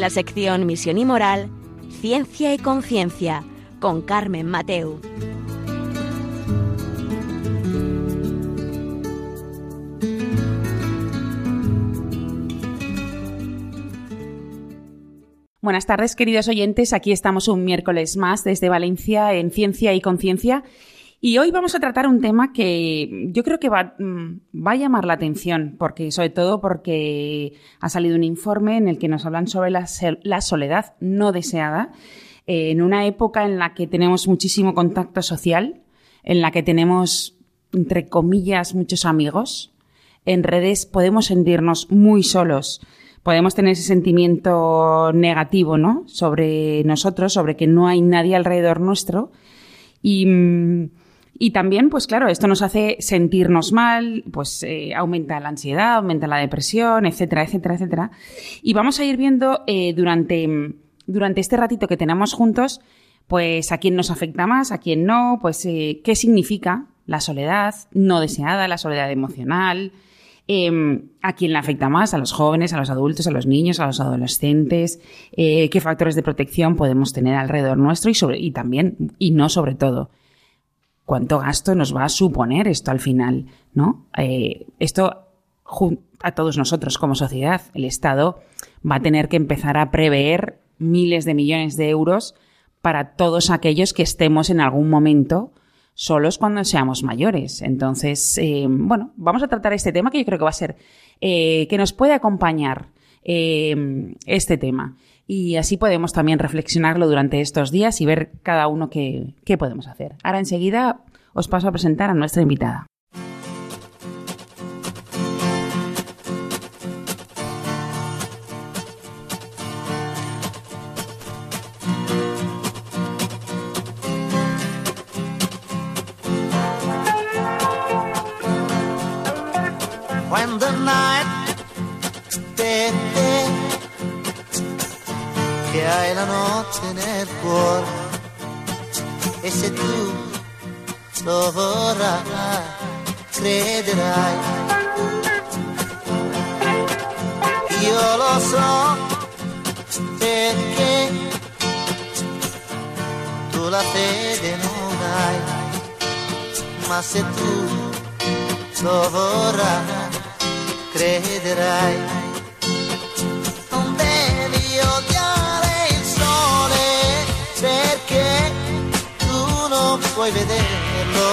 La sección Misión y Moral, Ciencia y Conciencia, con Carmen Mateu. Buenas tardes, queridos oyentes. Aquí estamos un miércoles más desde Valencia en Ciencia y Conciencia. Y hoy vamos a tratar un tema que yo creo que va, mm, va, a llamar la atención, porque, sobre todo porque ha salido un informe en el que nos hablan sobre la, soledad no deseada, eh, en una época en la que tenemos muchísimo contacto social, en la que tenemos, entre comillas, muchos amigos. En redes podemos sentirnos muy solos podemos tener ese sentimiento negativo, ¿no? Sobre nosotros, sobre que no hay nadie alrededor nuestro. Y, y también, pues claro, esto nos hace sentirnos mal, pues eh, aumenta la ansiedad, aumenta la depresión, etcétera, etcétera, etcétera. Y vamos a ir viendo eh, durante, durante este ratito que tenemos juntos, pues a quién nos afecta más, a quién no, pues eh, qué significa la soledad no deseada, la soledad emocional, Em, a quién le afecta más, a los jóvenes, a los adultos, a los niños, a los adolescentes, qué factores de protección podemos tener alrededor nuestro y, sobre, y también, y no sobre todo, cuánto gasto nos va a suponer esto al final, ¿no? Eh, esto a todos nosotros como sociedad, el Estado va a tener que empezar a prever miles de millones de euros para todos aquellos que estemos en algún momento solos cuando seamos mayores. Entonces, eh, bueno, vamos a tratar este tema que yo creo que va a ser, eh, que nos puede acompañar eh, este tema. Y así podemos también reflexionarlo durante estos días y ver cada uno qué, qué podemos hacer. Ahora enseguida os paso a presentar a nuestra invitada. La notte nel cuore e se tu lo vorrai, crederai. Io lo so perché tu la fede non hai, ma se tu lo vorrai, crederai. Puoi vederlo,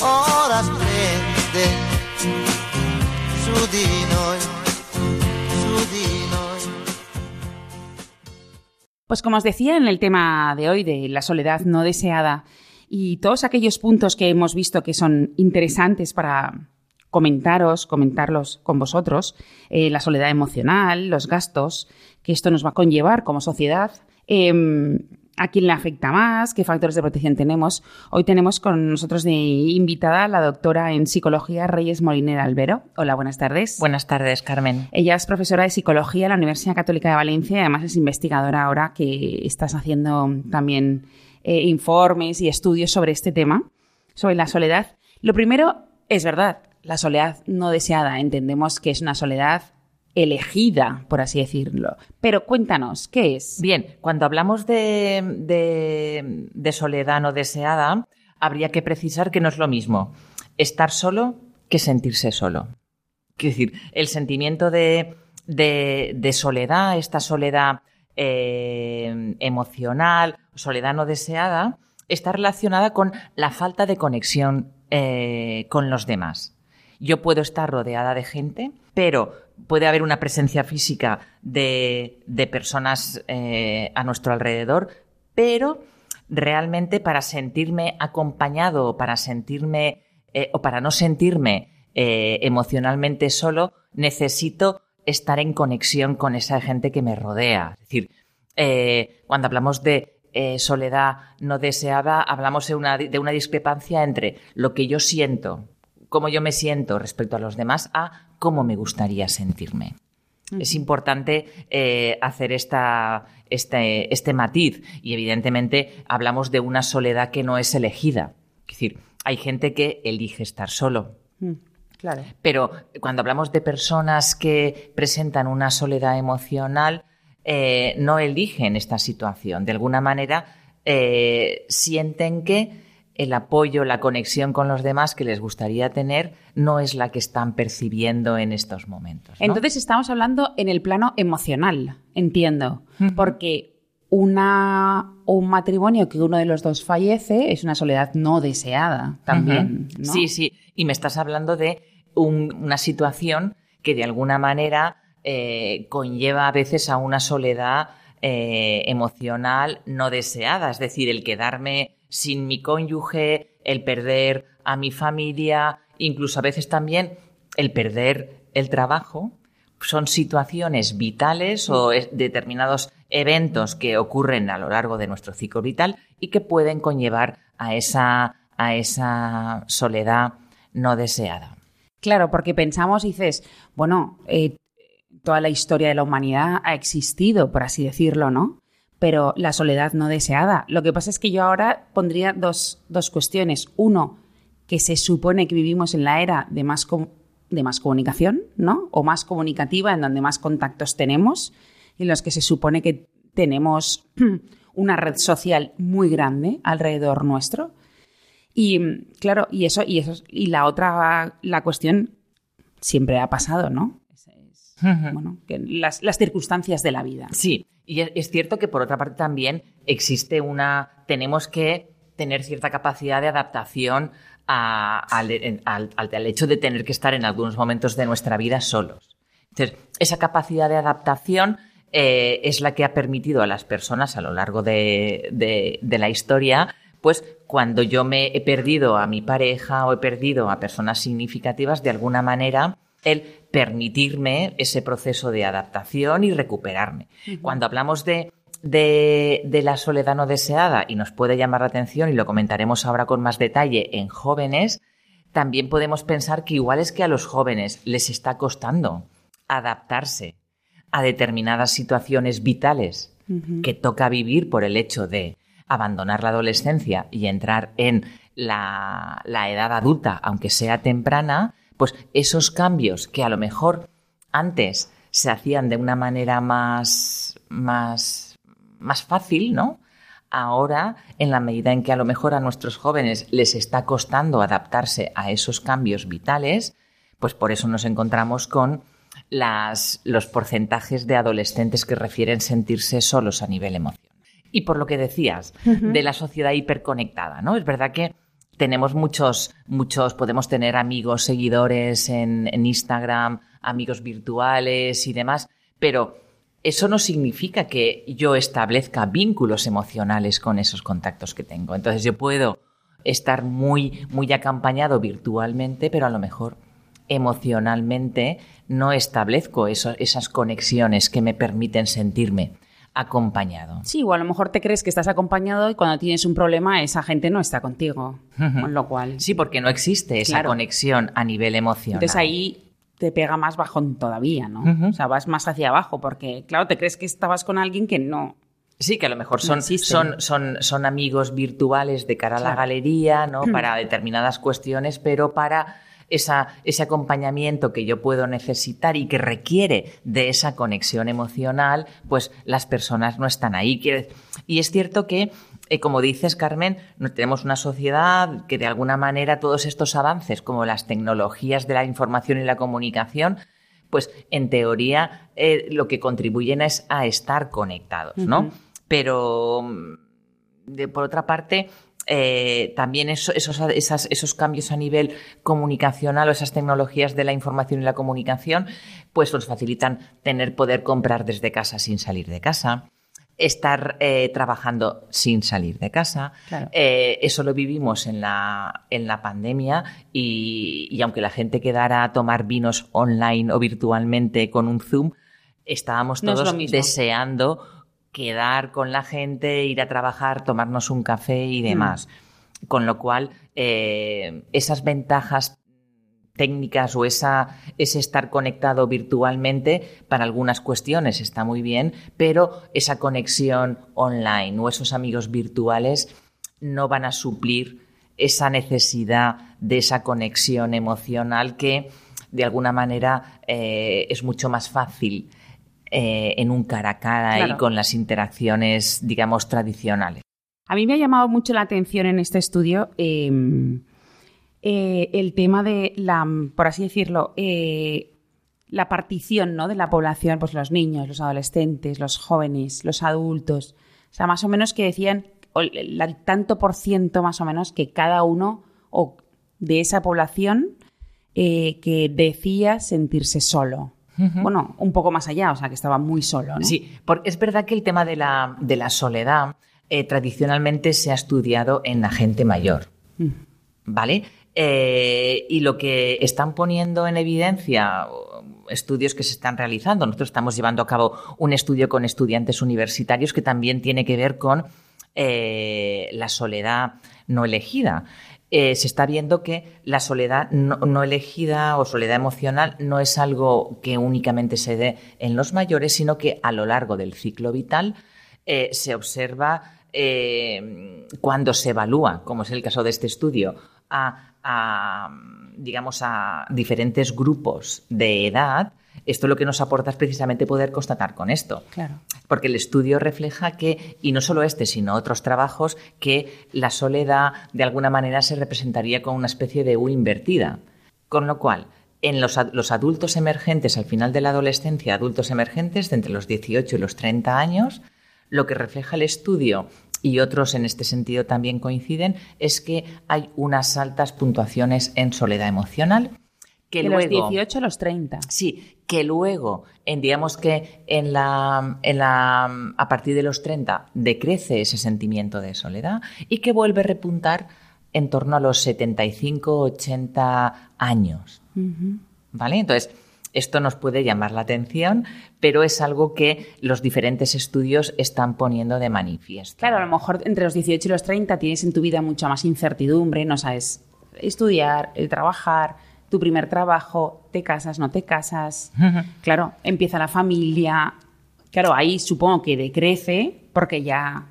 ora splende su di noi, su di noi. Pues como os decía en el tema de hoy de la soledad no deseada y todos aquellos puntos que hemos visto que son interesantes para comentaros, comentarlos con vosotros, eh, la soledad emocional, los gastos que esto nos va a conllevar como sociedad, eh, a quién le afecta más, qué factores de protección tenemos. Hoy tenemos con nosotros de invitada a la doctora en psicología Reyes Molinera Albero. Hola, buenas tardes. Buenas tardes, Carmen. Ella es profesora de psicología en la Universidad Católica de Valencia y además es investigadora ahora que estás haciendo también eh, informes y estudios sobre este tema, sobre la soledad. Lo primero, es verdad, la soledad no deseada. Entendemos que es una soledad elegida, por así decirlo. Pero cuéntanos, ¿qué es? Bien, cuando hablamos de, de, soledad no deseada, habría que precisar que no es lo mismo estar solo que sentirse solo. Quiero decir, el sentimiento de, de soledad, esta soledad eh, emocional, soledad no deseada, está relacionada con la falta de conexión eh, con los demás. Yo puedo estar rodeada de gente, pero puede haber una presencia física de, personas eh, a nuestro alrededor, pero realmente para sentirme acompañado, para sentirme eh, o para no sentirme eh, emocionalmente solo, necesito estar en conexión con esa gente que me rodea. Es decir, cuando hablamos de soledad no deseada, hablamos de una, de una discrepancia entre lo que yo siento, cómo yo me siento respecto a los demás, a cómo me gustaría sentirme. Es importante eh, hacer esta, este, este matiz y evidentemente hablamos de una soledad que no es elegida. Es decir, hay gente que elige estar solo. Claro. Pero cuando hablamos de personas que presentan una soledad emocional, eh, no eligen esta situación. De alguna manera, eh, sienten que el apoyo, la conexión con los demás que les gustaría tener no es la que están percibiendo en estos momentos. ¿no? Entonces estamos hablando en el plano emocional, entiendo, porque una, un matrimonio que uno de los dos fallece es una soledad no deseada también. Sí, sí. Y me estás hablando de un- una situación que de alguna manera eh, conlleva a veces a una soledad eh, emocional no deseada. Es decir, el quedarme sin mi cónyuge, el perder a mi familia, incluso a veces también el perder el trabajo. Son situaciones vitales o determinados eventos que ocurren a lo largo de nuestro ciclo vital y que pueden conllevar a esa, a esa soledad no deseada. Claro, porque pensamos y dices, bueno, eh, toda la historia de la humanidad ha existido, por así decirlo, ¿no? Pero la soledad no deseada. Lo que pasa es que yo ahora pondría dos, dos cuestiones. Uno, que se supone que vivimos en la era de más, de más comunicación, ¿no? O más comunicativa, en donde más contactos tenemos, en los que se supone que tenemos una red social muy grande alrededor nuestro. Y claro, y eso, y eso, y la otra, la cuestión siempre ha pasado, ¿no? Es, bueno, que las, las circunstancias de la vida. Sí, y es, cierto que por otra parte también existe una. Tenemos que tener cierta capacidad de adaptación a- al- al- al hecho de tener que estar en algunos momentos de nuestra vida solos. Entonces, esa capacidad de adaptación eh, es la que ha permitido a las personas a lo largo de, de- de la historia, pues cuando yo me he perdido a mi pareja o he perdido a personas significativas, de alguna manera, el permitirme ese proceso de adaptación y recuperarme. Cuando hablamos de, de, de la soledad no deseada y nos puede llamar la atención, y lo comentaremos ahora con más detalle, en jóvenes, también podemos pensar que igual es que a los jóvenes les está costando adaptarse a determinadas situaciones vitales que toca vivir por el hecho de abandonar la adolescencia y entrar en la, la edad adulta, aunque sea temprana, pues esos cambios que a lo mejor antes se hacían de una manera más, más, más fácil, ¿no? Ahora, en la medida en que a lo mejor a nuestros jóvenes les está costando adaptarse a esos cambios vitales, pues por eso nos encontramos con las, los porcentajes de adolescentes que refieren sentirse solos a nivel emocional. Y por lo que decías, de la sociedad hiperconectada, ¿no? Es verdad que tenemos muchos, muchos, podemos tener amigos, seguidores en, en Instagram, amigos virtuales y demás, pero eso no significa que yo establezca vínculos emocionales con esos contactos que tengo. Entonces yo puedo estar muy, muy virtualmente, pero a lo mejor emocionalmente no establezco eso- esas conexiones que me permiten sentirme acompañado. Sí, o a lo mejor te crees que estás acompañado y cuando tienes un problema esa gente no está contigo. Con lo cual. Sí, porque no existe esa Claro. conexión a nivel emocional. Entonces ahí te pega más bajón todavía, ¿no? O sea, vas más hacia abajo porque, claro, te crees que estabas con alguien que no. Sí, que a lo mejor son, son, son, son amigos virtuales de cara a la galería, ¿no? Para determinadas cuestiones, pero para esa, ese acompañamiento que yo puedo necesitar y que requiere de esa conexión emocional, pues las personas no están ahí. Y es cierto que, eh, como dices, Carmen, tenemos una sociedad que de alguna manera todos estos avances, como las tecnologías de la información y la comunicación, pues en teoría eh, lo que contribuyen es a estar conectados, ¿no? Pero mm, de- por otra parte, eh, también eso- esos, esas- esos cambios a nivel comunicacional o esas tecnologías de la información y la comunicación, pues nos facilitan tener poder comprar desde casa sin salir de casa, estar eh, trabajando sin salir de casa. Claro. Eh, eso lo vivimos en la, en la pandemia y, y aunque la gente quedara a tomar vinos online o virtualmente con un Zoom, estábamos No es lo todos deseando quedar con la gente, ir a trabajar, tomarnos un café y demás. Con lo cual, eh, esas ventajas técnicas o esa, ese estar conectado virtualmente para algunas cuestiones está muy bien, pero esa conexión online o esos amigos virtuales no van a suplir esa necesidad de esa conexión emocional que de alguna manera eh, es mucho más fácil eh, en un cara a cara y con las interacciones, digamos, tradicionales. A mí me ha llamado mucho la atención en este estudio eh, eh, el tema de la, por así decirlo, eh, la partición ¿no? de la población, pues los niños, los adolescentes, los jóvenes, los adultos. O sea, más o menos que decían o el, el tanto por ciento más o menos que cada uno o de esa población eh, que decía sentirse solo. Bueno, un poco más allá, o sea, que estaba muy solo. ¿no? Sí, porque es verdad que el tema de la, de la soledad eh, tradicionalmente se ha estudiado en la gente mayor. ¿Vale? Eh, y lo que están poniendo en evidencia estudios que se están realizando, nosotros estamos llevando a cabo un estudio con estudiantes universitarios que también tiene que ver con eh, la soledad no elegida. Eh, se está viendo que la soledad no, elegida o soledad emocional no es algo que únicamente se dé en los mayores, sino que a lo largo del ciclo vital eh, se observa eh, cuando se evalúa, como es el caso de este estudio, a, digamos, a diferentes grupos de edad, esto lo que nos aporta es precisamente poder constatar con esto. Claro. Porque el estudio refleja que, y no solo este, sino otros trabajos, que la soledad de alguna manera se representaría con una especie de U invertida. Con lo cual, en los, los adultos emergentes, al final de la adolescencia, adultos emergentes de entre los 18 y los 30 años, lo que refleja el estudio, y otros en este sentido también coinciden, es que hay unas altas puntuaciones en soledad emocional. Que de luego, los 18 a los 30. Sí, que luego, en, digamos que en la, en la, a partir de los 30 decrece ese sentimiento de soledad y que vuelve a repuntar en torno a los 75, 80 años. ¿Vale? Entonces, esto nos puede llamar la atención, pero es algo que los diferentes estudios están poniendo de manifiesto. Claro, a lo mejor entre los 18 y los 30 tienes en tu vida mucha más incertidumbre, no sabes estudiar, el trabajar, tu primer trabajo, te casas, no te casas. Claro, empieza la familia. Claro, ahí supongo que decrece porque ya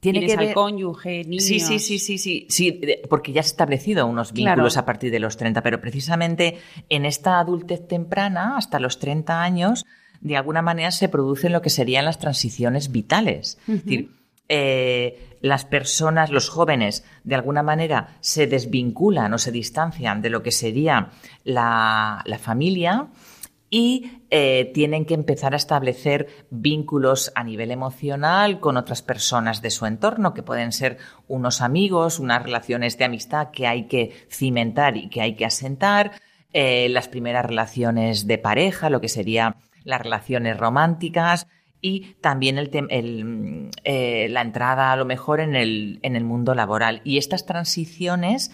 Tiene tienes que al ver- cónyuge, niños. Sí, sí, sí, sí, sí, sí, porque ya has establecido unos vínculos Claro. a partir de los 30, pero precisamente en esta adultez temprana, hasta los 30 años, de alguna manera se producen lo que serían las transiciones vitales. Es decir, eh, las personas, los jóvenes, de alguna manera se desvinculan o se distancian de lo que sería la, familia y eh, tienen que empezar a establecer vínculos a nivel emocional con otras personas de su entorno, que pueden ser unos amigos, unas relaciones de amistad que hay que cimentar y que hay que asentar, eh, las primeras relaciones de pareja, lo que serían las relaciones románticas y también el el, eh, la entrada a lo mejor en el, en el mundo laboral. Y estas transiciones,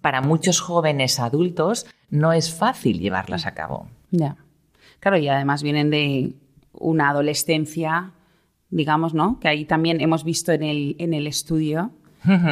para muchos jóvenes adultos, no es fácil llevarlas a cabo. Ya. Claro, y además vienen de una adolescencia, digamos, ¿no? Que ahí también hemos visto en el, en el estudio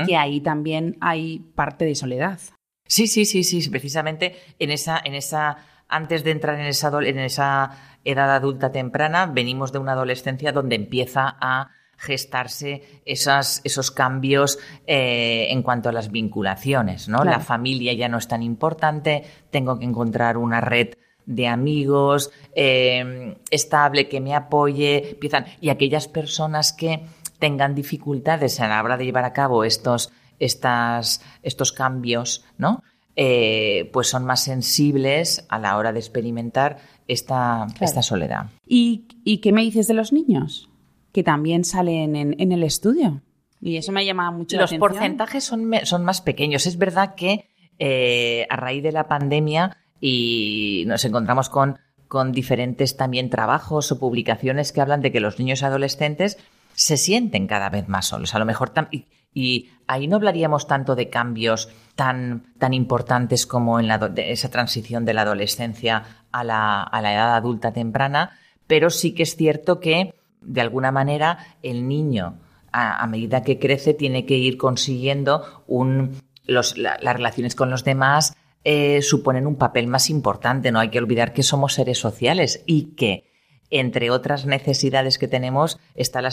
que ahí también hay parte de soledad. Sí, sí, sí, sí, precisamente en esa, en esa, antes de entrar en esa, adol- en esa edad adulta temprana, venimos de una adolescencia donde empieza a gestarse esas, esos cambios eh, en cuanto a las vinculaciones, ¿no? Claro. La familia ya no es tan importante, tengo que encontrar una red de amigos eh, estable que me apoye, empiezan, y aquellas personas que tengan dificultades a la hora de llevar a cabo estos, estas, estos cambios, ¿no? Eh, pues son más sensibles a la hora de experimentar esta, esta soledad. ¿Y, y qué me dices de los niños? Que también salen en, en el estudio. Y eso me ha llamado mucho la Los atención. porcentajes son, son más pequeños. Es verdad que eh, a raíz de la pandemia y nos encontramos con, con diferentes también trabajos o publicaciones que hablan de que los niños y adolescentes se sienten cada vez más solos. A lo mejor y, y ahí no hablaríamos tanto de cambios tan, tan importantes como en la, esa transición de la adolescencia a la, a la edad adulta temprana, pero sí que es cierto que de alguna manera el niño a, medida que crece tiene que ir consiguiendo un, las relaciones con los demás eh, suponen un papel más importante. No hay que olvidar que somos seres sociales y que entre otras necesidades que tenemos está la,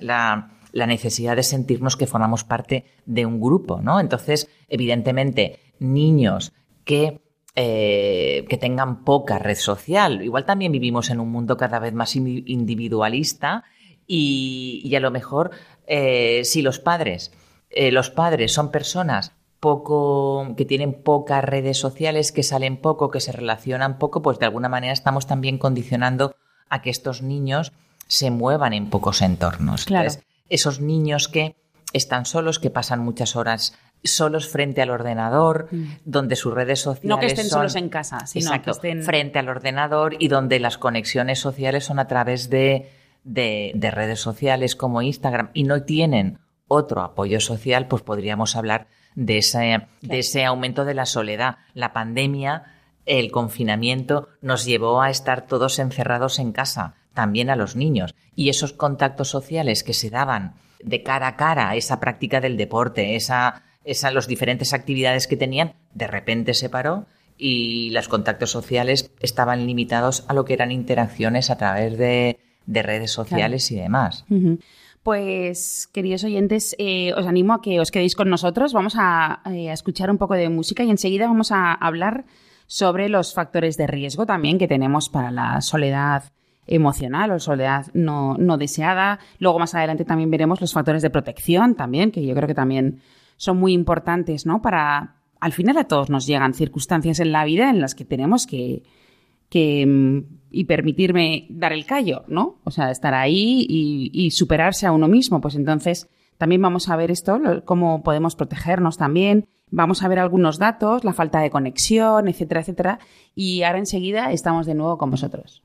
la, la necesidad de sentirnos que formamos parte de un grupo, ¿no? Entonces, evidentemente, niños que eh, que tengan poca red social. Igual también vivimos en un mundo cada vez más individualista y, a lo mejor eh, si los padres, eh, los padres son personas poco, que tienen pocas redes sociales, que salen poco, que se relacionan poco, pues de alguna manera estamos también condicionando a que estos niños se muevan en pocos entornos. Claro. Esos niños que están solos, que pasan muchas horas solos frente al ordenador, mm. donde sus redes sociales no que estén solos en casa, sino que estén frente al ordenador y donde las conexiones sociales son a través de, de, redes sociales como Instagram y no tienen otro apoyo social, pues podríamos hablar de ese, de ese aumento de la soledad. La pandemia, el confinamiento nos llevó a estar todos encerrados en casa, también a los niños. Y esos contactos sociales que se daban de cara a cara, esa práctica del deporte, esa esas, las diferentes actividades que tenían, de repente se paró y los contactos sociales estaban limitados a lo que eran interacciones a través de, redes sociales y demás. Pues, queridos oyentes, eh, os animo a que os quedéis con nosotros. Vamos a, eh, a, escuchar un poco de música y enseguida vamos a hablar sobre los factores de riesgo también que tenemos para la soledad emocional o soledad no, no deseada. Luego, más adelante, también veremos los factores de protección también, que yo creo que también son muy importantes, ¿no? Para, al final a todos nos llegan circunstancias en la vida en las que tenemos que, que mm, y permitirme dar el callo, ¿no? O sea, estar ahí y, superarse a uno mismo. Pues entonces también vamos a ver esto, cómo podemos protegernos también. Vamos a ver algunos datos, la falta de conexión, etcétera, etcétera. Y ahora enseguida estamos de nuevo con vosotros.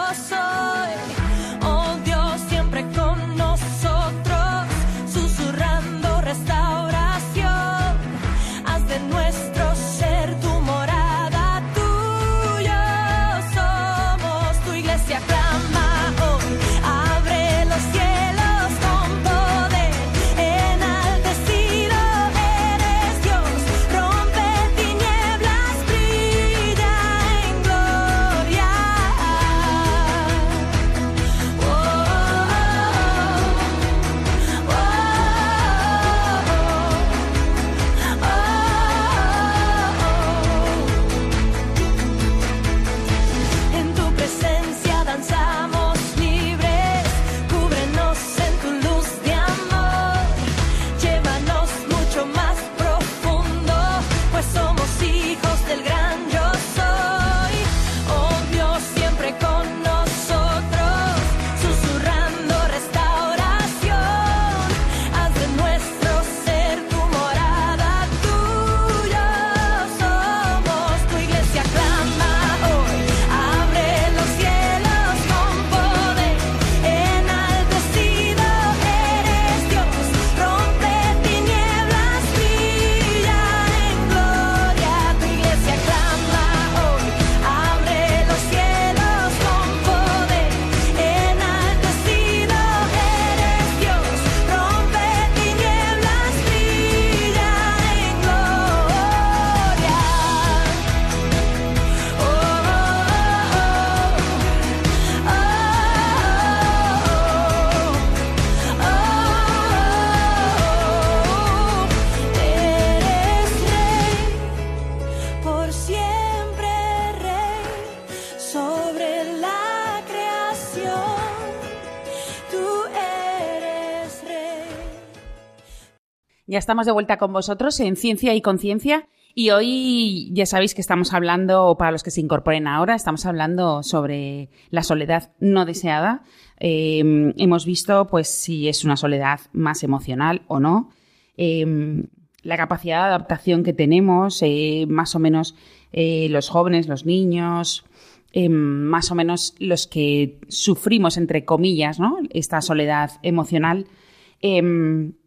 Ya estamos de vuelta con vosotros en Ciencia y Conciencia y hoy ya sabéis que estamos hablando, para los que se incorporen ahora, estamos hablando sobre la soledad no deseada. Em, hemos visto pues si es una soledad más emocional o no. Em, la capacidad de adaptación que tenemos, eh, más o menos eh, los jóvenes, los niños, em, más o menos los que sufrimos, entre comillas, ¿no? esta soledad emocional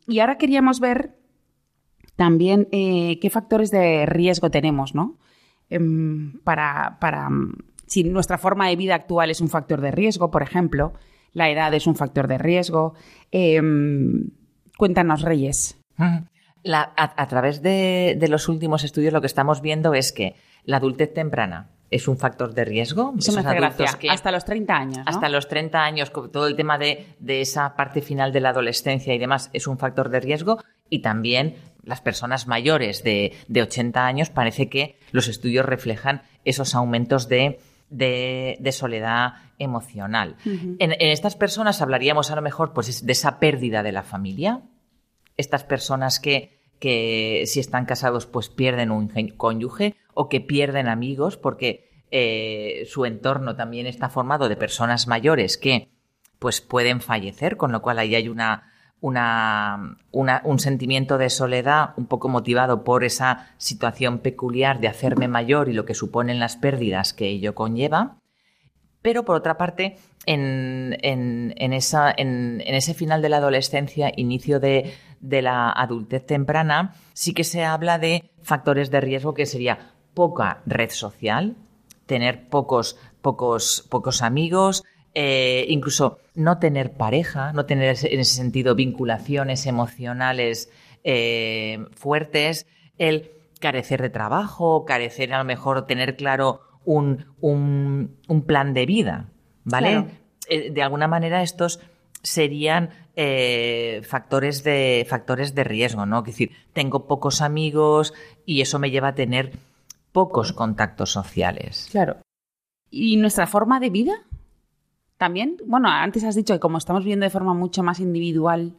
y ahora queríamos ver también eh, qué factores de riesgo tenemos, ¿no? Em, para, para si nuestra forma de vida actual es un factor de riesgo, por ejemplo, la edad es un factor de riesgo. Em, cuéntanos, Reyes. a, través de, los últimos estudios lo que estamos viendo es que la adultez temprana es un factor de riesgo. Eso me hace hasta los 30 años. Hasta los 30 años, todo el tema de, de esa parte final de la adolescencia y demás es un factor de riesgo. Y también las personas mayores de, de 80 años parece que los estudios reflejan esos aumentos de de, soledad emocional. en, estas personas hablaríamos a lo mejor pues, de esa pérdida de la familia. Estas personas que, que si están casados pues pierden un cónyuge o que pierden amigos porque eh, su entorno también está formado de personas mayores que pues pueden fallecer, con lo cual ahí hay una, una, un sentimiento de soledad un poco motivado por esa situación peculiar de hacerme mayor y lo que suponen las pérdidas que ello conlleva. Pero por otra parte, en, esa, en, ese final de la adolescencia, inicio de, la adultez temprana, sí que se habla de factores de riesgo que sería poca red social, tener pocos, pocos, pocos amigos, eh, incluso no tener pareja, no tener en ese sentido vinculaciones emocionales eh, fuertes, el carecer de trabajo, carecer a lo mejor tener claro un, plan de vida, ¿vale? Eh, de alguna manera estos serían factores, de, factores de riesgo, ¿no? Es decir, tengo pocos amigos y eso me lleva a tener pocos contactos sociales. Claro. ¿Y nuestra forma de vida? También, bueno, antes has dicho que como estamos viendo de forma mucho más individual,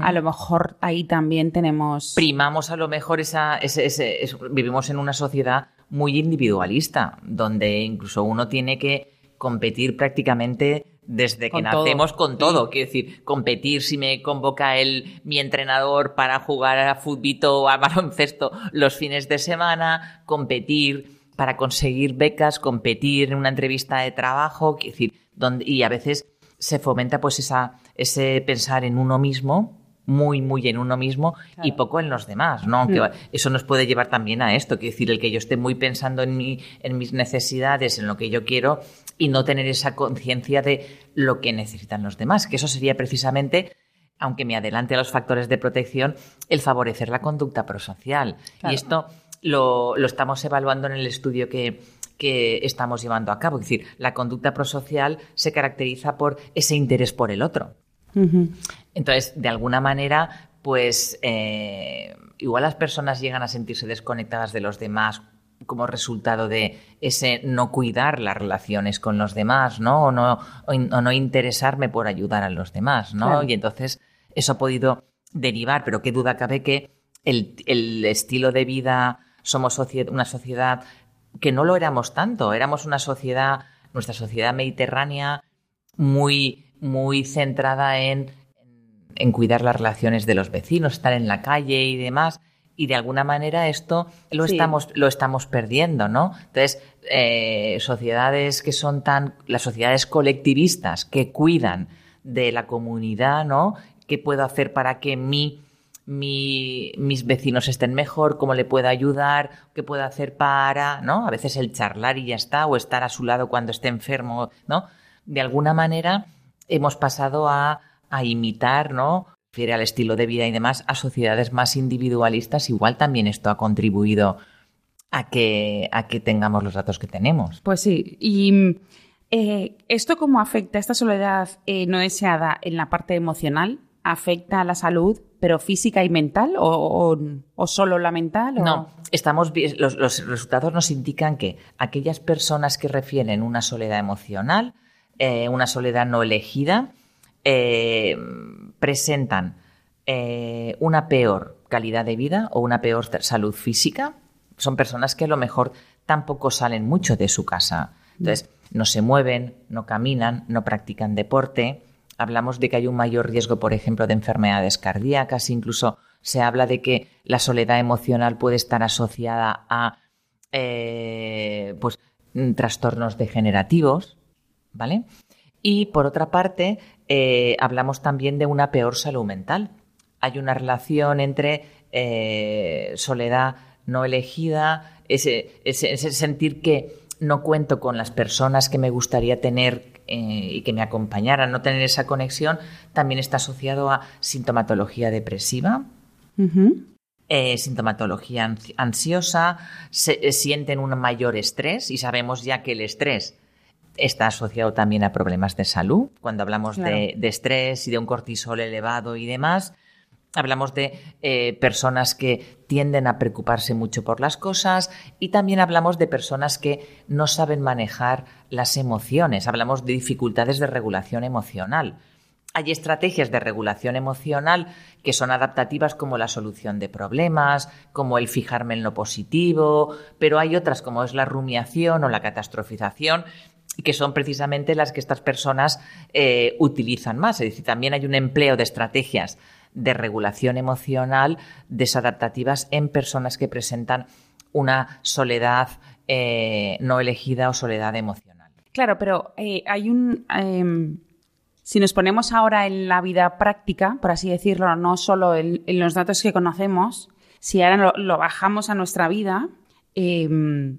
a lo mejor ahí también tenemos... Primamos a lo mejor esa... Ese, vivimos en una sociedad muy individualista, donde incluso uno tiene que competir prácticamente desde que nacemos con todo. Quiero decir, competir si me convoca el, mi entrenador para jugar a fútbol o a baloncesto los fines de semana, competir para conseguir becas, competir en una entrevista de trabajo. Quiero decir, y a veces se fomenta pues esa, ese pensar en uno mismo, muy, muy en uno mismo y poco en los demás, ¿no? Aunque mm. eso nos puede llevar también a esto, quiero decir, el que yo esté muy pensando en, mi, en mis necesidades, en lo que yo quiero y no tener esa conciencia de lo que necesitan los demás, que eso sería precisamente aunque me adelante a los factores de protección, el favorecer la conducta prosocial. Y esto lo, lo, estamos evaluando en el estudio que, que estamos llevando a cabo. Es decir, la conducta prosocial se caracteriza por ese interés por el otro. Entonces, de alguna manera, pues eh, igual las personas llegan a sentirse desconectadas de los demás como resultado de ese no cuidar las relaciones con los demás, ¿no? O no, no interesarme por ayudar a los demás, ¿no? Y entonces eso ha podido derivar, pero qué duda cabe que el, el estilo de vida, somos una sociedad que no lo éramos tanto, éramos una sociedad, nuestra sociedad mediterránea, muy, muy centrada en, en cuidar las relaciones de los vecinos, estar en la calle y demás. Y de alguna manera esto lo, estamos, lo estamos perdiendo, ¿no? Entonces, eh, sociedades que son tan, las sociedades colectivistas que cuidan de la comunidad, ¿no? ¿Qué puedo hacer para que mi mis vecinos estén mejor, cómo le puedo ayudar, qué puedo hacer para, ¿no? A veces el charlar y ya está, o estar a su lado cuando esté enfermo, ¿no? De alguna manera hemos pasado a, imitar, ¿no? Refiere al estilo de vida y demás, a sociedades más individualistas, igual también esto ha contribuido a que, a que tengamos los datos que tenemos. Pues sí, y eh, ¿esto cómo afecta esta soledad eh, no deseada en la parte emocional? ¿Afecta a la salud pero física y mental o, solo la mental? No, estamos los, los, resultados nos indican que aquellas personas que refieren una soledad emocional, eh, una soledad no elegida, eh, presentan eh, una peor calidad de vida o una peor salud física. Son personas que a lo mejor tampoco salen mucho de su casa. Entonces, no se mueven, no caminan, no practican deporte, hablamos de que hay un mayor riesgo, por ejemplo, de enfermedades cardíacas, incluso se habla de que la soledad emocional puede estar asociada a pues, trastornos degenerativos, ¿vale? Y por otra parte, eh, hablamos también de una peor salud mental. hay una relación entre eh, soledad no elegida, ese, ese, sentir que no cuento con las personas que me gustaría tener eh, y que me acompañaran, no tener esa conexión, también está asociado a sintomatología depresiva, eh, sintomatología ansiosa, se, sienten un mayor estrés y sabemos ya que el estrés está asociado también a problemas de salud. Cuando hablamos de, estrés y de un cortisol elevado y demás, hablamos de eh, personas que tienden a preocuparse mucho por las cosas y también hablamos de personas que no saben manejar las emociones. Hablamos de dificultades de regulación emocional. Hay estrategias de regulación emocional que son adaptativas como la solución de problemas, como el fijarme en lo positivo, pero hay otras como es la rumiación o la catastrofización que son precisamente las que estas personas eh, utilizan más. Es decir, también hay un empleo de estrategias de regulación emocional desadaptativas en personas que presentan una soledad eh, no elegida o soledad emocional. Claro, pero eh, hay un... Em, si nos ponemos ahora en la vida práctica, por así decirlo, no solo en, los datos que conocemos, si ahora lo, bajamos a nuestra vida, em,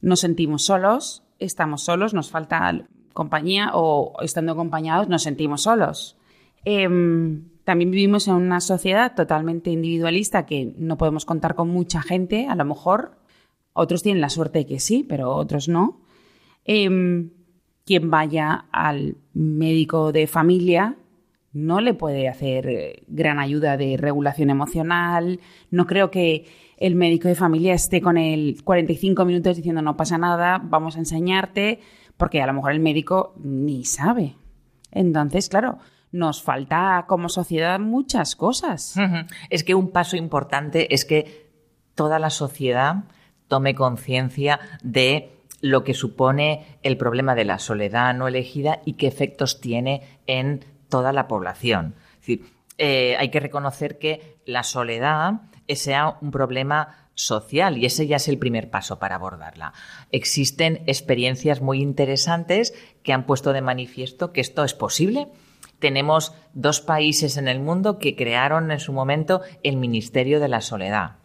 nos sentimos solos, estamos solos, nos falta compañía o estando acompañados nos sentimos solos. Em, también vivimos en una sociedad totalmente individualista que no podemos contar con mucha gente, a lo mejor. Otros tienen la suerte de que sí, pero otros no. Em, quien vaya al médico de familia no le puede hacer eh, gran ayuda de regulación emocional. No creo que el médico de familia esté con él 45 minutos diciendo no pasa nada, vamos a enseñarte, porque a lo mejor el médico ni sabe. Entonces, claro, nos falta como sociedad muchas cosas. Es que un paso importante es que toda la sociedad tome conciencia de lo que supone el problema de la soledad no elegida y qué efectos tiene en toda la población. Es decir, eh, hay que reconocer que la soledad sea un problema social y ese ya es el primer paso para abordarla. Existen experiencias muy interesantes que han puesto de manifiesto que esto es posible. Tenemos dos países en el mundo que crearon en su momento el Ministerio de la Soledad.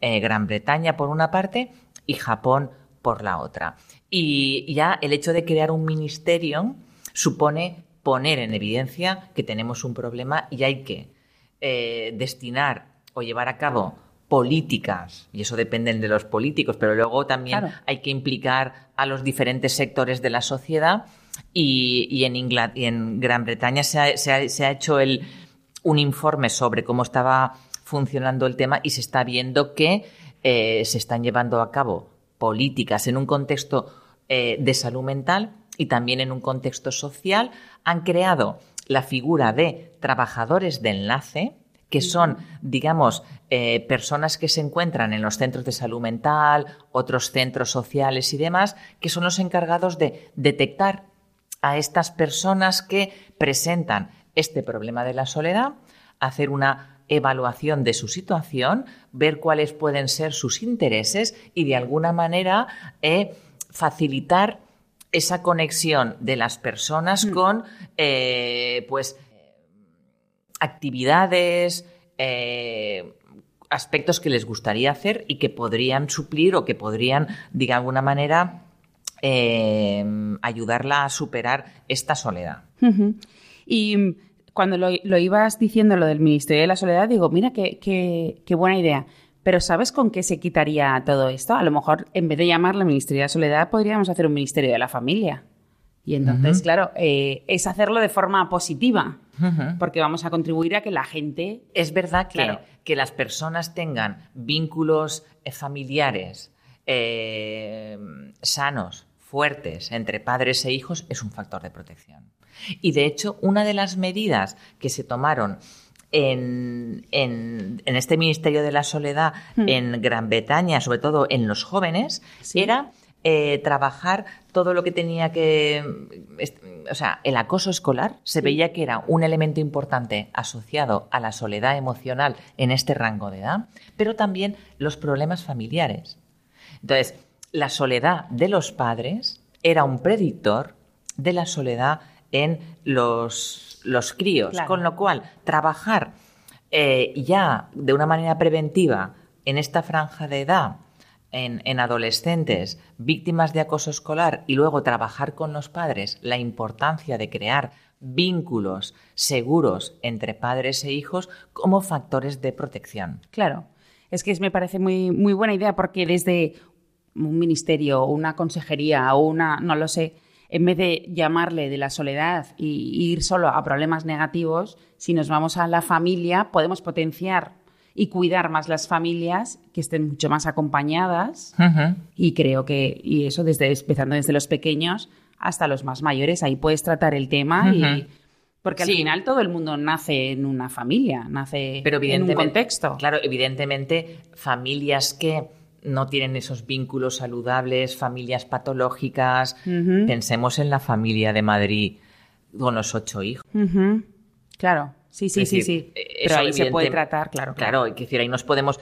Eh, Gran Bretaña por una parte y Japón por la otra. Y ya el hecho de crear un ministerio supone poner en evidencia que tenemos un problema y hay que eh, destinar o llevar a cabo políticas, y eso depende de los políticos, pero luego también hay que implicar a los diferentes sectores de la sociedad y, en, y en Gran Bretaña se ha, hecho el, un informe sobre cómo estaba funcionando el tema y se está viendo que eh, se están llevando a cabo políticas en un contexto eh, de salud mental y también en un contexto social. Han creado la figura de trabajadores de enlace, que son, digamos, eh, personas que se encuentran en los centros de salud mental, otros centros sociales y demás, que son los encargados de detectar a estas personas que presentan este problema de la soledad, hacer una evaluación de su situación, ver cuáles pueden ser sus intereses y de alguna manera eh, facilitar esa conexión de las personas mm. con eh, pues actividades, eh, aspectos que les gustaría hacer y que podrían suplir o que podrían, de alguna manera, eh, ayudarla a superar esta soledad. Y cuando lo, ibas diciendo lo del Ministerio de la Soledad, digo, mira qué, qué, buena idea. Pero ¿sabes con qué se quitaría todo esto? A lo mejor, en vez de llamarle Ministerio de la Soledad, podríamos hacer un Ministerio de la Familia. Y entonces, claro, eh, es hacerlo de forma positiva, porque vamos a contribuir a que la gente... Es verdad que, que las personas tengan vínculos eh, familiares eh, sanos, fuertes, entre padres e hijos, es un factor de protección. Y de hecho, una de las medidas que se tomaron en, en, este Ministerio de la Soledad hmm. en Gran Bretaña, sobre todo en los jóvenes, era eh, trabajar todo lo que tenía que... O sea, el acoso escolar se veía que era un elemento importante asociado a la soledad emocional en este rango de edad, pero también los problemas familiares. Entonces, la soledad de los padres era un predictor de la soledad en los, los críos, con lo cual trabajar eh, ya de una manera preventiva en esta franja de edad, en, en, adolescentes víctimas de acoso escolar y luego trabajar con los padres la importancia de crear vínculos seguros entre padres e hijos como factores de protección. Claro, es que me parece muy, muy buena idea porque desde un ministerio, una consejería o una, no lo sé, en vez de llamarle de la soledad y ir solo a problemas negativos, si nos vamos a la familia, podemos potenciar y cuidar más las familias que estén mucho más acompañadas. Y creo que, y eso desde empezando desde los pequeños hasta los más mayores, ahí puedes tratar el tema y porque al final todo el mundo nace en una familia, nace en un contexto. Claro, evidentemente, familias que no tienen esos vínculos saludables, familias patológicas. Pensemos en la familia de Madrid con los ocho hijos. Claro. Sí, sí, sí, sí. Pero ahí se puede tratar, claro. Claro, claro. decir, ahí nos podemos.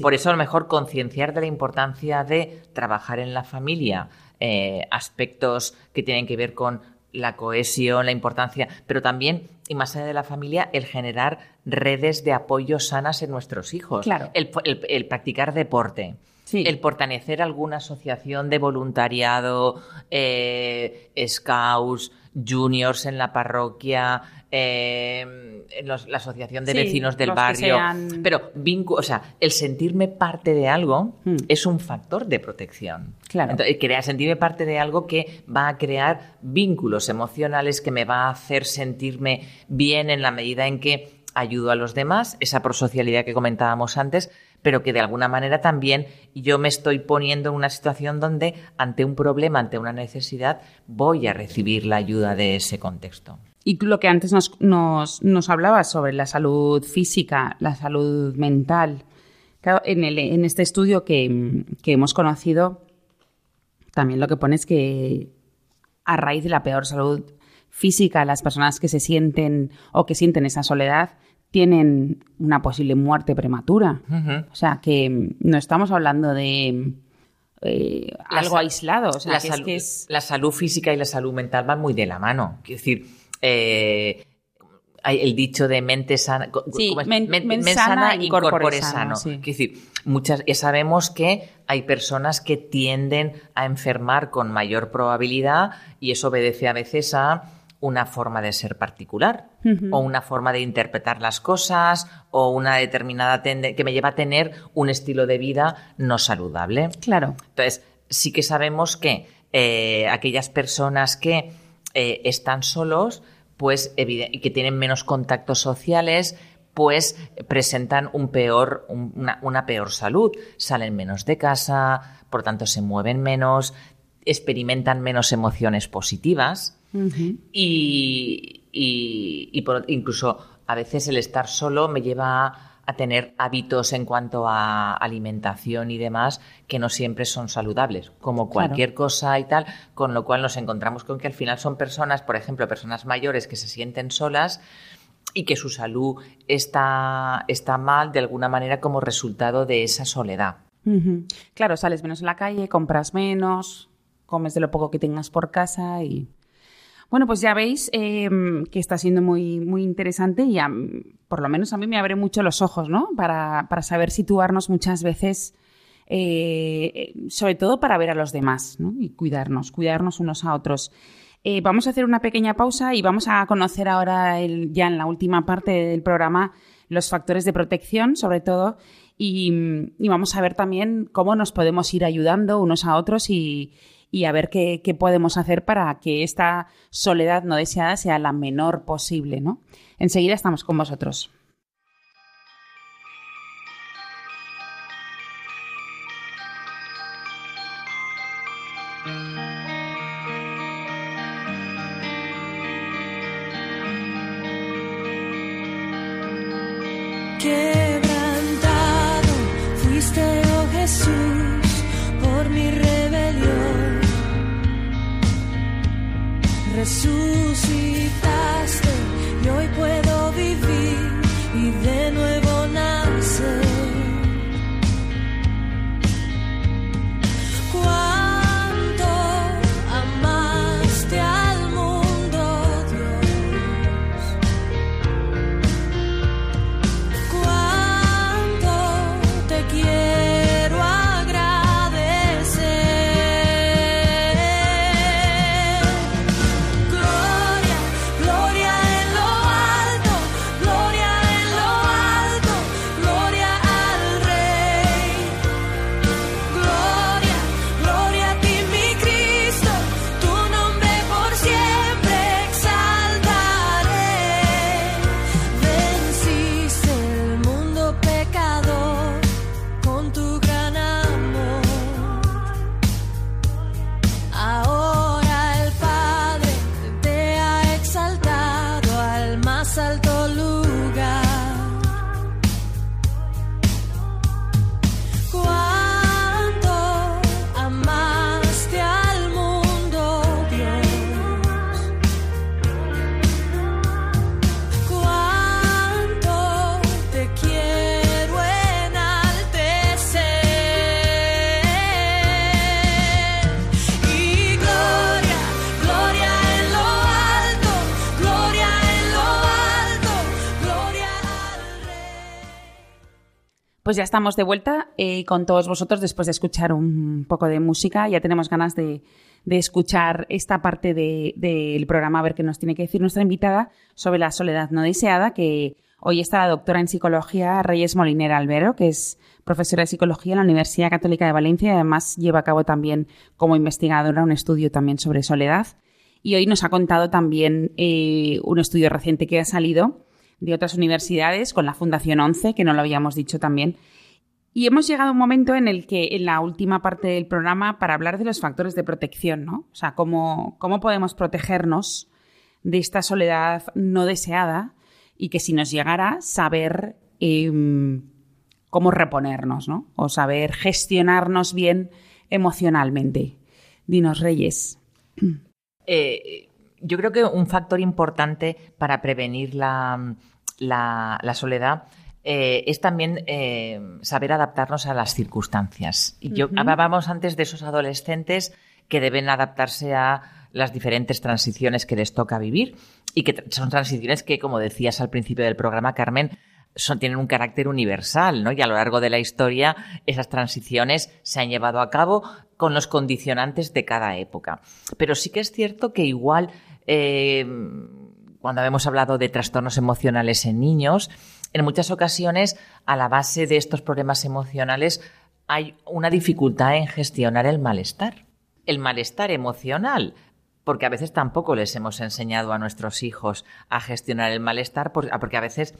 Por eso a lo mejor concienciar de la importancia de trabajar en la familia, eh, aspectos que tienen que ver con la cohesión, la importancia, pero también, y más allá de la familia, el generar redes de apoyo sanas en nuestros hijos. Claro. El, practicar deporte. El pertenecer a alguna asociación de voluntariado, eh, scouts, juniors en la parroquia, eh, la asociación de vecinos del barrio. Pero, o sea, el sentirme parte de algo hmm. es un factor de protección. Claro. Entonces, crear, sentirme parte de algo que va a crear vínculos emocionales, que me va a hacer sentirme bien en la medida en que ayudo a los demás, esa prosocialidad que comentábamos antes, pero que de alguna manera también yo me estoy poniendo en una situación donde ante un problema, ante una necesidad, voy a recibir la ayuda de ese contexto. Y lo que antes nos, nos, nos hablabas sobre la salud física, la salud mental. en, el, en este estudio que, hemos conocido, también lo que pone es que a raíz de la peor salud física, las personas que se sienten o que sienten esa soledad tienen una posible muerte prematura. O sea, que no estamos hablando de eh, algo aislado. O sea, la, que es... la salud física y la salud mental van muy de la mano. Es decir, eh, el dicho de mente sana, sí, sana, y corpore sano. decir, muchas, sabemos que hay personas que tienden a enfermar con mayor probabilidad y eso obedece a veces a una forma de ser particular o una forma de interpretar las cosas o una determinada que me lleva a tener un estilo de vida no saludable. Claro. Entonces, sí que sabemos que eh, aquellas personas que eh, están solos, pues y que tienen menos contactos sociales, pues presentan un peor, una, peor salud, salen menos de casa, por tanto se mueven menos, experimentan menos emociones positivas y, incluso a veces el estar solo me lleva a tener hábitos en cuanto a alimentación y demás que no siempre son saludables, como cualquier cosa y tal, con lo cual nos encontramos con que al final son personas, por ejemplo, personas mayores que se sienten solas y que su salud está, está mal de alguna manera como resultado de esa soledad. Claro, sales menos en la calle, compras menos, comes de lo poco que tengas por casa y bueno, pues ya veis em, que está siendo muy, muy interesante y por lo menos a mí me abre mucho los ojos, ¿no? Para, saber situarnos muchas veces, eh, sobre todo para ver a los demás, ¿no? Y cuidarnos, cuidarnos unos a otros. Eh, vamos a hacer una pequeña pausa y vamos a conocer ahora, ya en la última parte del programa, los factores de protección, sobre todo, y, y, vamos a ver también cómo nos podemos ir ayudando unos a otros y, y a ver qué, podemos hacer para que esta soledad no deseada sea la menor posible, ¿no? Enseguida estamos con vosotros. Resucitaste y hoy puedo Pues ya estamos de vuelta eh, con todos vosotros después de escuchar un poco de música. Ya tenemos ganas de, escuchar esta parte del de, programa, a ver qué nos tiene que decir nuestra invitada sobre la soledad no deseada, que hoy está la doctora en psicología Reyes Molinera Albero, que es profesora de psicología en la Universidad Católica de Valencia y además lleva a cabo también como investigadora un estudio también sobre soledad. Y hoy nos ha contado también eh, un estudio reciente que ha salido de otras universidades con la Fundación 11, que no lo habíamos dicho también, y hemos llegado a un momento en el que, en la última parte del programa, para hablar de los factores de protección, ¿no? O sea, cómo, cómo podemos protegernos de esta soledad no deseada y que si nos llegara, saber em, cómo reponernos, ¿no? O saber gestionarnos bien emocionalmente. Dinos, Reyes. Eh, yo creo que un factor importante para prevenir la, la, la soledad eh, es también eh, saber adaptarnos a las circunstancias. Y yo hablábamos antes de esos adolescentes que deben adaptarse a las diferentes transiciones que les toca vivir y que son transiciones que, como decías al principio del programa, Carmen, son, tienen un carácter universal, ¿no? Y a lo largo de la historia esas transiciones se han llevado a cabo con los condicionantes de cada época. Pero sí que es cierto que igual eh, cuando hemos hablado de trastornos emocionales en niños, en muchas ocasiones a la base de estos problemas emocionales hay una dificultad en gestionar el malestar. El malestar emocional, porque a veces tampoco les hemos enseñado a nuestros hijos a gestionar el malestar, porque a veces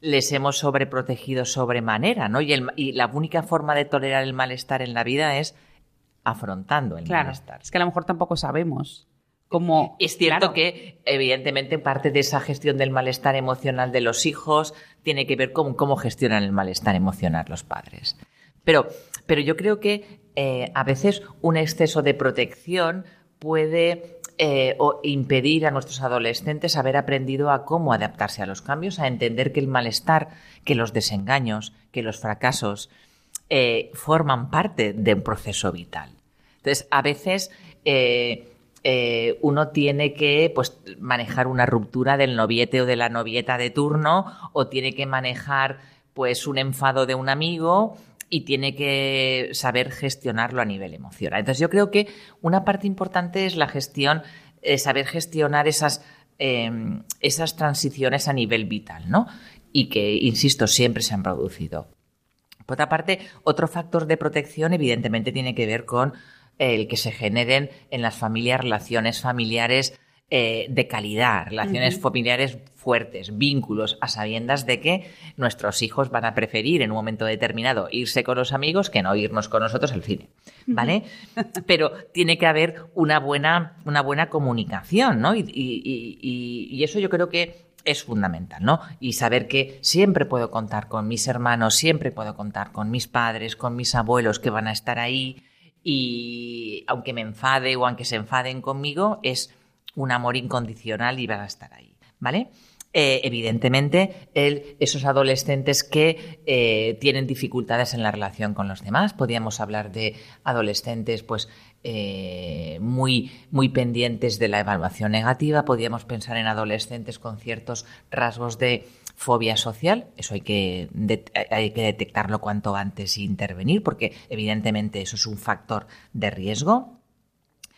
les hemos sobreprotegido sobremanera, ¿no? Y, y la única forma de tolerar el malestar en la vida es afrontando el malestar. Es que a lo mejor tampoco sabemos como, es cierto que, evidentemente, parte de esa gestión del malestar emocional de los hijos tiene que ver con cómo gestionan el malestar emocional los padres. Pero, pero yo creo que eh, a veces un exceso de protección puede eh, impedir a nuestros adolescentes haber aprendido a cómo adaptarse a los cambios, a entender que el malestar, que los desengaños, que los fracasos eh, forman parte de un proceso vital. Entonces, a veces eh, uno tiene que pues, manejar una ruptura del noviete o de la novieta de turno, o tiene que manejar pues un enfado de un amigo y tiene que saber gestionarlo a nivel emocional. Entonces yo creo que una parte importante es la gestión, eh, saber gestionar esas, em, esas transiciones a nivel vital, ¿no? Y que, insisto, siempre se han producido. Por otra parte, otro factor de protección evidentemente tiene que ver con el que se generen en las familias relaciones familiares eh, de calidad, relaciones familiares fuertes, vínculos, a sabiendas de que nuestros hijos van a preferir en un momento determinado irse con los amigos que no irnos con nosotros al cine, ¿vale? Pero tiene que haber una buena, una buena comunicación, ¿no? Y, y eso yo creo que es fundamental, ¿no? Y saber que siempre puedo contar con mis hermanos, siempre puedo contar con mis padres, con mis abuelos que van a estar ahí, y aunque me enfade o aunque se enfaden conmigo, es un amor incondicional y van a estar ahí, ¿vale? Eh, evidentemente, esos adolescentes que eh, tienen dificultades en la relación con los demás, podríamos hablar de adolescentes pues eh, muy, muy pendientes de la evaluación negativa, podríamos pensar en adolescentes con ciertos rasgos de fobia social, eso hay que, hay que detectarlo cuanto antes e intervenir, porque evidentemente eso es un factor de riesgo.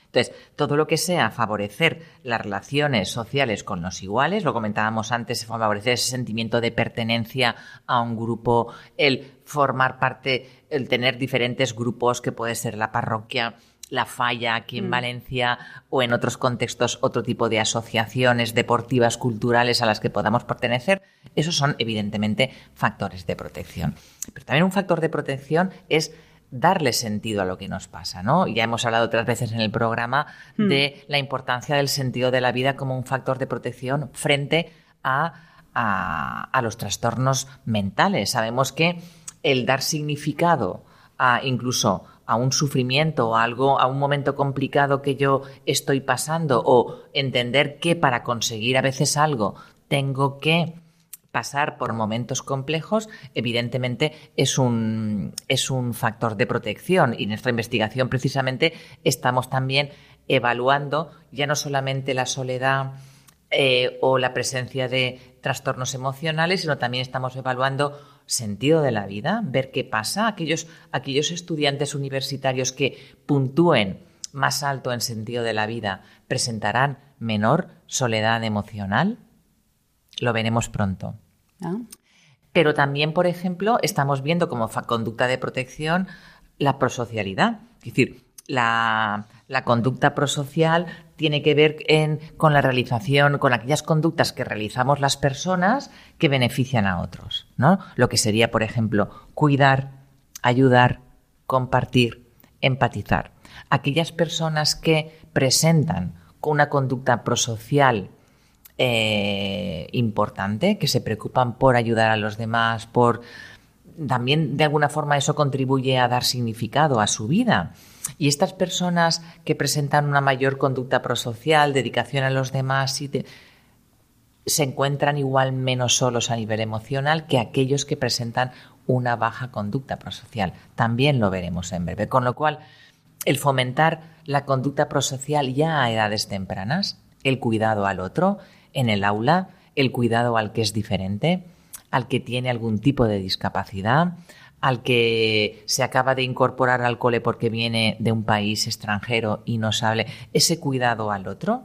Entonces, todo lo que sea favorecer las relaciones sociales con los iguales, lo comentábamos antes, favorecer ese sentimiento de pertenencia a un grupo, el formar parte, el tener diferentes grupos, que puede ser la parroquia, la Falla aquí en mm. Valencia o en otros contextos otro tipo de asociaciones deportivas, culturales a las que podamos pertenecer, esos son evidentemente factores de protección. Pero también un factor de protección es darle sentido a lo que nos pasa, ¿no? Ya hemos hablado otras veces en el programa mm. de la importancia del sentido de la vida como un factor de protección frente a, a los trastornos mentales. Sabemos que el dar significado a incluso a un sufrimiento o a algo, a un momento complicado que yo estoy pasando o entender que para conseguir a veces algo tengo que pasar por momentos complejos, evidentemente es un, es un factor de protección. Y en nuestra investigación precisamente estamos también evaluando ya no solamente la soledad eh, o la presencia de trastornos emocionales, sino también estamos evaluando sentido de la vida, ver qué pasa. Aquellos, aquellos estudiantes universitarios que puntúen más alto en sentido de la vida presentarán menor soledad emocional. Lo veremos pronto. Ah. Pero también, por ejemplo, estamos viendo como conducta de protección la prosocialidad. Es decir, la, la conducta prosocial tiene que ver con la realización, con aquellas conductas que realizamos las personas que benefician a otros, ¿no? Lo que sería, por ejemplo, cuidar, ayudar, compartir, empatizar. Aquellas personas que presentan una conducta prosocial eh, importante, que se preocupan por ayudar a los demás, por también de alguna forma eso contribuye a dar significado a su vida. Y estas personas que presentan una mayor conducta prosocial, dedicación a los demás, se encuentran igual menos solos a nivel emocional que aquellos que presentan una baja conducta prosocial. También lo veremos en breve. Con lo cual, el fomentar la conducta prosocial ya a edades tempranas, el cuidado al otro, en el aula, el cuidado al que es diferente, al que tiene algún tipo de discapacidad, al que se acaba de incorporar al cole porque viene de un país extranjero y no sabe, ese cuidado al otro,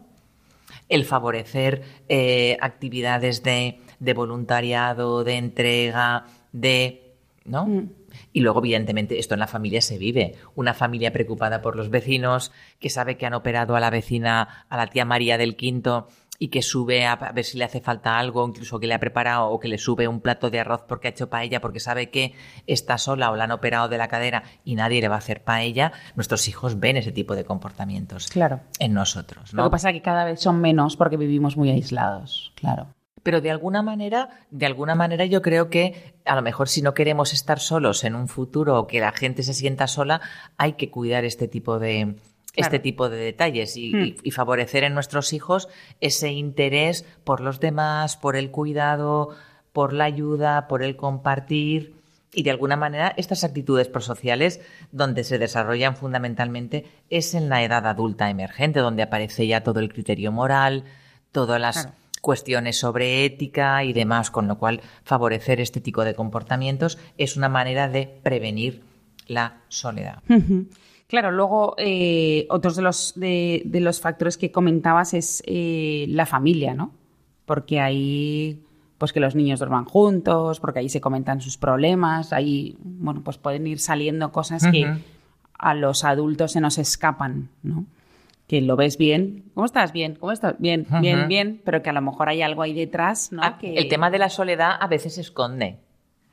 el favorecer eh, actividades de, de, voluntariado, de entrega, de... ¿no? Mm. Y luego, evidentemente, esto en la familia se vive. Una familia preocupada por los vecinos, que sabe que han operado a la vecina, a la tía María del Quinto, y que sube a ver si le hace falta algo, incluso que le ha preparado o que le sube un plato de arroz porque ha hecho paella, porque sabe que está sola o la han operado de la cadera y nadie le va a hacer paella, nuestros hijos ven ese tipo de comportamientos claro. en nosotros. ¿no? Lo que pasa es que cada vez son menos porque vivimos muy aislados, claro. Pero de alguna manera, de alguna manera yo creo que a lo mejor si no queremos estar solos en un futuro o que la gente se sienta sola, hay que cuidar este tipo de, este tipo de detalles y, Hmm. y- favorecer en nuestros hijos ese interés por los demás, por el cuidado, por la ayuda, por el compartir. Y de alguna manera estas actitudes prosociales donde se desarrollan fundamentalmente es en la edad adulta emergente, donde aparece ya todo el criterio moral, todas las Claro. cuestiones sobre ética y demás, con lo cual favorecer este tipo de comportamientos es una manera de prevenir la soledad. Claro, luego eh, otros de los, de, de los factores que comentabas es eh, la familia, ¿no? Porque ahí, pues que los niños duerman juntos, porque ahí se comentan sus problemas, ahí, bueno, pues pueden ir saliendo cosas que a los adultos se nos escapan, ¿no? Que lo ves bien, ¿cómo estás? Bien, ¿cómo estás? Bien, bien, bien, pero que a lo mejor hay algo ahí detrás, ¿no? Ah, Que- El tema de la soledad a veces se esconde.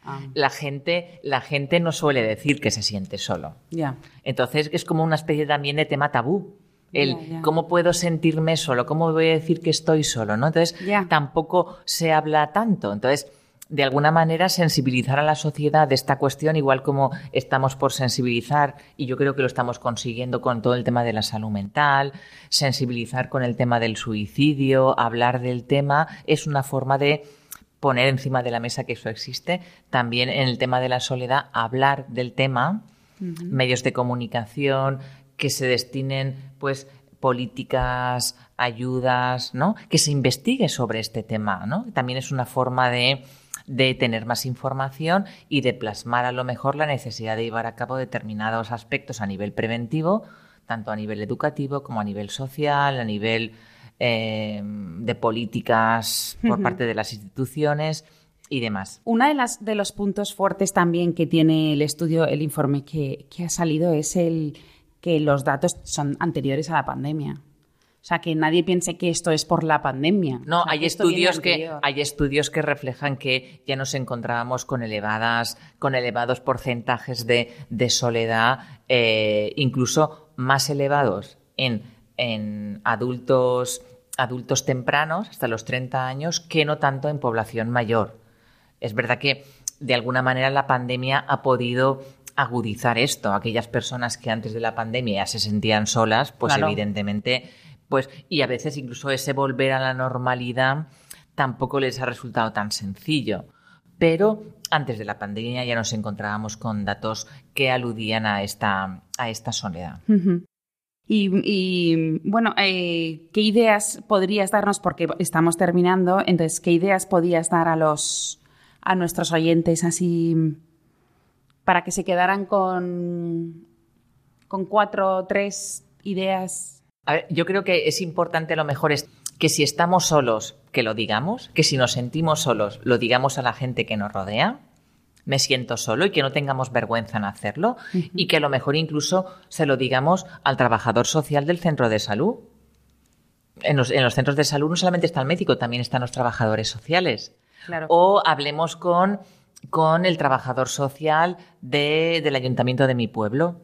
Ah, La gente, la gente no suele decir que se siente solo. ya. Entonces es como una especie también de tema tabú. El cómo puedo sentirme solo, cómo voy a decir que estoy solo, ¿no? Entonces tampoco se habla tanto. Entonces, de alguna manera, sensibilizar a la sociedad de esta cuestión, igual como estamos por sensibilizar, y yo creo que lo estamos consiguiendo con todo el tema de la salud mental, sensibilizar con el tema del suicidio, hablar del tema, es una forma de poner encima de la mesa que eso existe. También en el tema de la soledad, hablar del tema, medios de comunicación, que se destinen, pues, políticas, ayudas, ¿no? Que se investigue sobre este tema, ¿no? También es una forma de, de tener más información y de plasmar a lo mejor la necesidad de llevar a cabo determinados aspectos a nivel preventivo, tanto a nivel educativo como a nivel social, a nivel eh, de políticas por parte de las instituciones y demás. Una de las de los puntos fuertes también que tiene el estudio, el informe que, que ha salido es el que los datos son anteriores a la pandemia. O sea, que nadie piense que esto es por la pandemia. No, O sea, hay que estudios que hay estudios que reflejan que ya nos encontrábamos con elevadas, con elevados porcentajes de, de soledad, eh, incluso más elevados en, en adultos, adultos tempranos, hasta los 30 años, que no tanto en población mayor. Es verdad que de alguna manera la pandemia ha podido agudizar esto. Aquellas personas que antes de la pandemia ya se sentían solas, pues Claro. evidentemente, pues, y a veces incluso ese volver a la normalidad tampoco les ha resultado tan sencillo. Pero antes de la pandemia ya nos encontrábamos con datos que aludían a esta, a esta soledad. Y, y, bueno, eh, ¿qué ideas podrías darnos? Porque estamos terminando, entonces, ¿qué ideas podrías dar a los, a nuestros oyentes así para que se quedaran con, con cuatro o tres ideas? A ver, yo creo que es importante, a lo mejor, es que si estamos solos, que lo digamos, que si nos sentimos solos, lo digamos a la gente que nos rodea. Me siento solo y que no tengamos vergüenza en hacerlo y que a lo mejor incluso se lo digamos al trabajador social del centro de salud. En los, en los centros de salud no solamente está el médico, también están los trabajadores sociales. Claro. O hablemos con, con el trabajador social de- del ayuntamiento de mi pueblo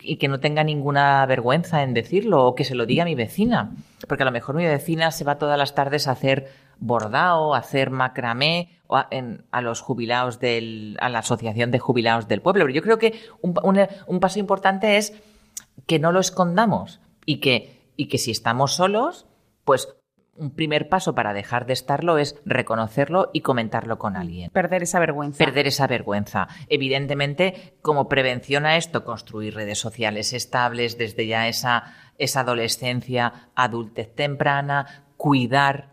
y que no tenga ninguna vergüenza en decirlo o que se lo diga a mi vecina. Porque a lo mejor mi vecina se va todas las tardes a hacer bordado, hacer macramé o a, en- a los jubilados del, a la asociación de jubilados del pueblo. Pero yo creo que un, un- un paso importante es que no lo escondamos y que, y que si estamos solos, pues un primer paso para dejar de estarlo es reconocerlo y comentarlo con alguien. Perder esa vergüenza. Perder esa vergüenza. Evidentemente, como prevención a esto, construir redes sociales estables desde ya esa, esa adolescencia, adultez temprana, cuidar,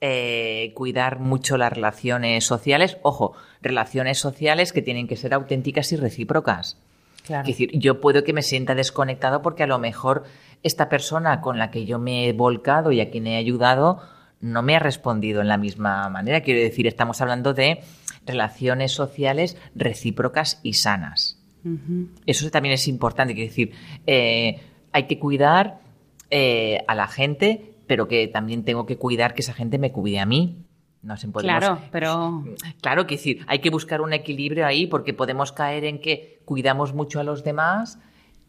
eh, cuidar mucho las relaciones sociales. Ojo, relaciones sociales que tienen que ser auténticas y recíprocas. Claro. Es decir, yo puedo que me sienta desconectado porque a lo mejor esta persona con la que yo me he volcado y a quien he ayudado no me ha respondido en la misma manera. Quiero decir, estamos hablando de relaciones sociales recíprocas y sanas. Eso también es importante. Quiero decir, eh, hay que cuidar eh, a la gente, pero que también tengo que cuidar que esa gente me cuide a mí. No se podemos, Claro, pero Claro, que decir, hay que buscar un equilibrio ahí porque podemos caer en que cuidamos mucho a los demás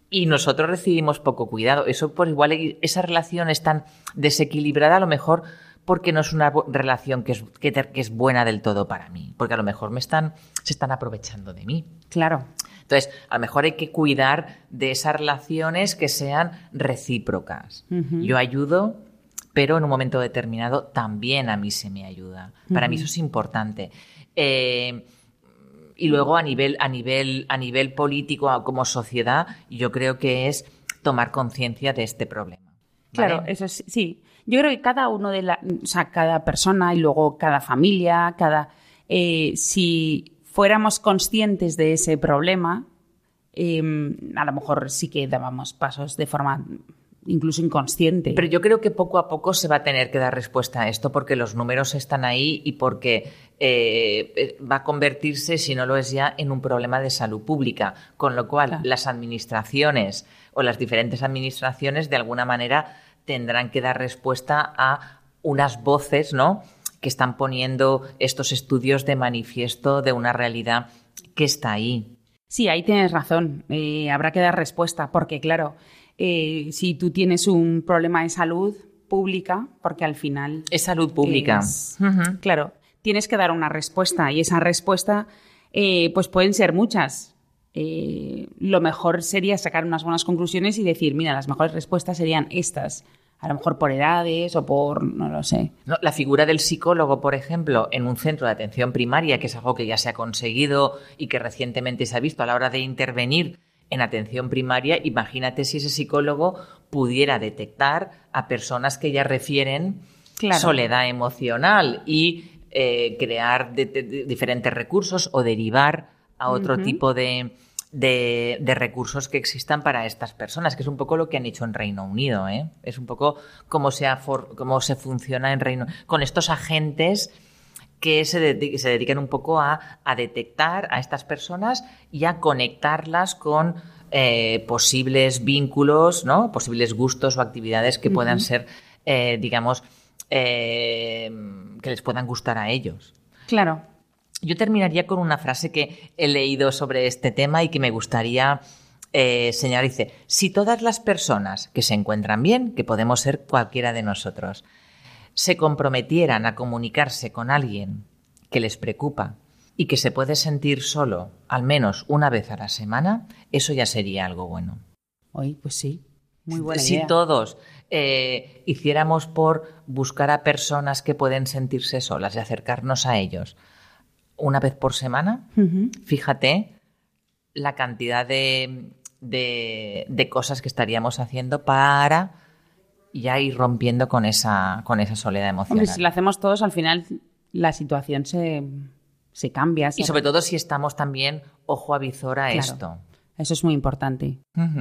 y nosotros recibimos poco cuidado. Eso por igual esa relación es tan desequilibrada a lo mejor porque no es una relación que es, que, que es buena del todo para mí, porque a lo mejor me están se están aprovechando de mí. claro. Entonces, a lo mejor hay que cuidar de esas relaciones que sean recíprocas. Yo ayudo, pero en un momento determinado también a mí se me ayuda. Para mí eso es importante. Eh, y luego a nivel, a nivel, a nivel político, como sociedad, yo creo que es tomar conciencia de este problema. ¿vale? Claro, eso es, sí. Yo creo que cada uno de la, o sea, cada persona y luego cada familia, cada, eh, si fuéramos conscientes de ese problema, eh, a lo mejor sí que dábamos pasos de forma incluso inconsciente. Pero yo creo que poco a poco se va a tener que dar respuesta a esto porque los números están ahí y porque eh, eh, va a convertirse, si no lo es ya, en un problema de salud pública. Con lo cual, Claro. las administraciones o las diferentes administraciones, de alguna manera, tendrán que dar respuesta a unas voces, ¿no? Que están poniendo estos estudios de manifiesto de una realidad que está ahí. Sí, ahí tienes razón. Eh, habrá que dar respuesta, porque claro, eh, si tú tienes un problema de salud pública, porque al final Es salud pública. Es-. Claro, tienes que dar una respuesta y esa respuesta, eh, pues pueden ser muchas. Eh, lo mejor sería sacar unas buenas conclusiones y decir, mira, las mejores respuestas serían estas. A lo mejor por edades o por, no lo sé. No, la figura del psicólogo, por ejemplo, en un centro de atención primaria, que es algo que ya se ha conseguido y que recientemente se ha visto a la hora de intervenir en atención primaria, imagínate si ese psicólogo pudiera detectar a personas que ya refieren Claro. soledad emocional y eh, crear de- de- de diferentes recursos o derivar a otro tipo de, de- de recursos que existan para estas personas, que es un poco lo que han hecho en Reino Unido. ¿eh? Es un poco cómo se, cómo se funciona en Reino con estos agentes que se, dedi- se dedican un poco a, a detectar a estas personas y a conectarlas con eh, posibles vínculos, ¿no? posibles gustos o actividades que puedan ser, eh, digamos, eh, que les puedan gustar a ellos. Claro. Yo terminaría con una frase que he leído sobre este tema y que me gustaría eh, señalar. Dice, si todas las personas que se encuentran bien, que podemos ser cualquiera de nosotros, se comprometieran a comunicarse con alguien que les preocupa y que se puede sentir solo al menos una vez a la semana, eso ya sería algo bueno. Hoy, pues sí. Muy buena si idea. todos eh, hiciéramos por buscar a personas que pueden sentirse solas y acercarnos a ellos una vez por semana, fíjate la cantidad de, de- de cosas que estaríamos haciendo para ya ir rompiendo con esa, con esa soledad emocional. Hombre, si lo hacemos todos, al final la situación se, se cambia. Y sobre todo si estamos también ojo a visor a Claro. esto. Eso es muy importante.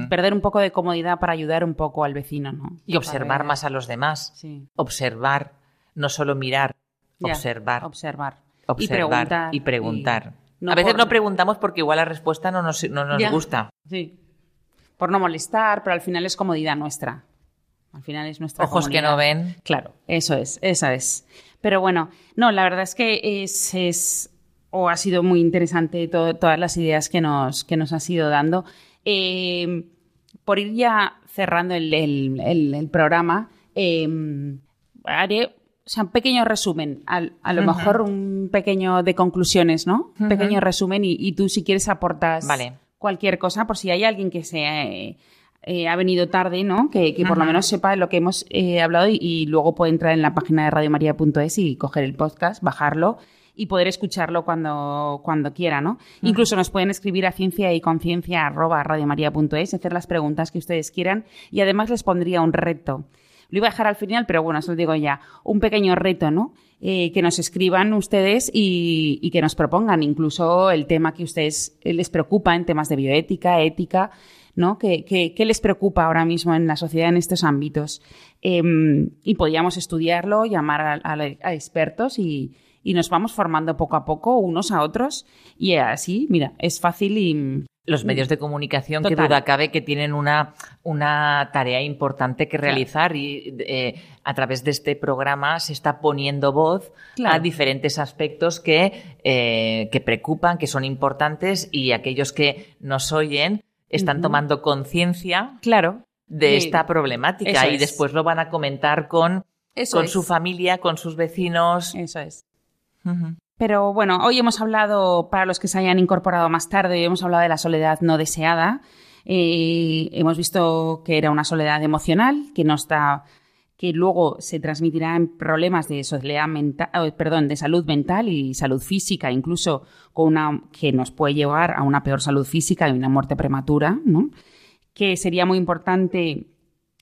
Perder un poco de comodidad para ayudar un poco al vecino, ¿no? Y observar más a los demás. Sí. Observar, no solo mirar, Ya, observar. Observar. observar y preguntar. y preguntar. y no a veces por- no preguntamos porque igual la respuesta no nos, no nos Ya. gusta. Sí. Por no molestar, pero al final es comodidad nuestra. Al final es nuestra Ojos que no ven. Claro, eso es, eso es. Pero bueno, no, la verdad es que es, es o ha sido muy interesante todas las ideas que nos, que nos has ido dando. Eh, por ir ya cerrando el, el- el- el programa, eh, haré o sea, un pequeño resumen, al- a, lo mejor un pequeño de conclusiones, ¿no? Un pequeño resumen y, y tú si quieres aportas Vale. cualquier cosa, por si hay alguien que se eh, eh, ha venido tarde, ¿no? Que, que por lo menos sepa lo que hemos eh, hablado y, y luego puede entrar en la página de radiomaria.es y coger el podcast, bajarlo y poder escucharlo cuando, cuando quiera, ¿no? Incluso nos pueden escribir a ciencia y conciencia arroba radiomaria.es, hacer las preguntas que ustedes quieran y además les pondría un reto. Lo iba a dejar al final, pero bueno, se lo digo ya. Un pequeño reto, ¿no? Eh, que nos escriban ustedes y, y que nos propongan incluso el tema que ustedes eh, les preocupa en temas de bioética, ética, ¿no? ¿Qué, qué- qué les preocupa ahora mismo en la sociedad en estos ámbitos? Em, y podíamos estudiarlo, llamar a, a- a expertos y, y nos vamos formando poco a poco unos a otros y así, mira, es fácil y... Los medios de comunicación, que duda cabe, que tienen una, una tarea importante que realizar y eh, a través de este programa se está poniendo voz Claro. a diferentes aspectos que, eh, que preocupan, que son importantes y aquellos que nos oyen están tomando conciencia Claro. de Sí. esta problemática Eso y es. después lo van a comentar con, Eso con es. su familia, con sus vecinos. Eso es. Pero bueno, hoy hemos hablado, para los que se hayan incorporado más tarde, hemos hablado de la soledad no deseada. Eh, hemos visto que era una soledad emocional, que no está, que luego se transmitirá en problemas de mental, eh, perdón, de salud mental y salud física, incluso con una que nos puede llevar a una peor salud física y una muerte prematura, ¿no? Que sería muy importante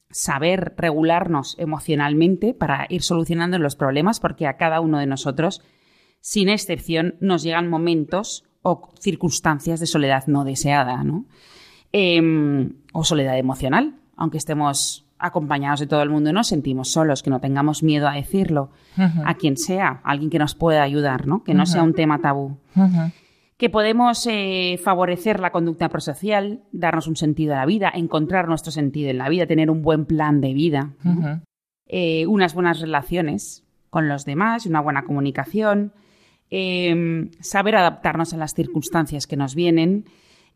saber regularnos emocionalmente para ir solucionando los problemas, porque a cada uno de nosotros sin excepción, nos llegan momentos o circunstancias de soledad no deseada, ¿no? Em, o soledad emocional, aunque estemos acompañados de todo el mundo y nos sentimos solos, que no tengamos miedo a decirlo a quien sea, a alguien que nos pueda ayudar, ¿no? Que no sea un tema tabú. Que podemos eh, favorecer la conducta prosocial, darnos un sentido a la vida, encontrar nuestro sentido en la vida, tener un buen plan de vida, eh, unas buenas relaciones con los demás, una buena comunicación, eh, saber adaptarnos a las circunstancias que nos vienen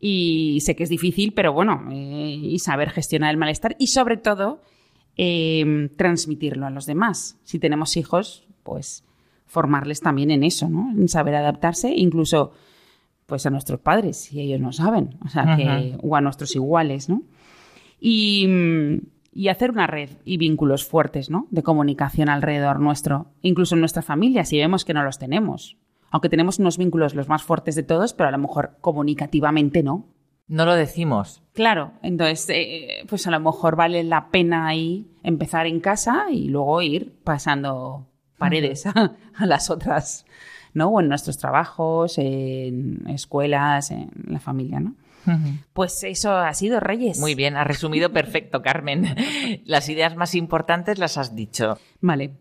y sé que es difícil, pero bueno, eh, y saber gestionar el malestar y sobre todo eh, transmitirlo a los demás. Si tenemos hijos, pues formarles también en eso, ¿no? En saber adaptarse, incluso pues a nuestros padres, si ellos no saben, o sea, que, o a nuestros iguales, ¿no? y, y hacer una red y vínculos fuertes ¿no? de comunicación alrededor nuestro, incluso en nuestra familia, si vemos que no los tenemos. Aunque tenemos unos vínculos los más fuertes de todos, pero a lo mejor comunicativamente no. No lo decimos. Claro, entonces, eh, pues a lo mejor vale la pena ahí empezar en casa y luego ir pasando paredes a, a las otras, ¿no? O en nuestros trabajos, en escuelas, en la familia, ¿no? Pues eso ha sido Reyes. Muy bien, has resumido perfecto, Carmen. Las ideas más importantes las has dicho. Vale.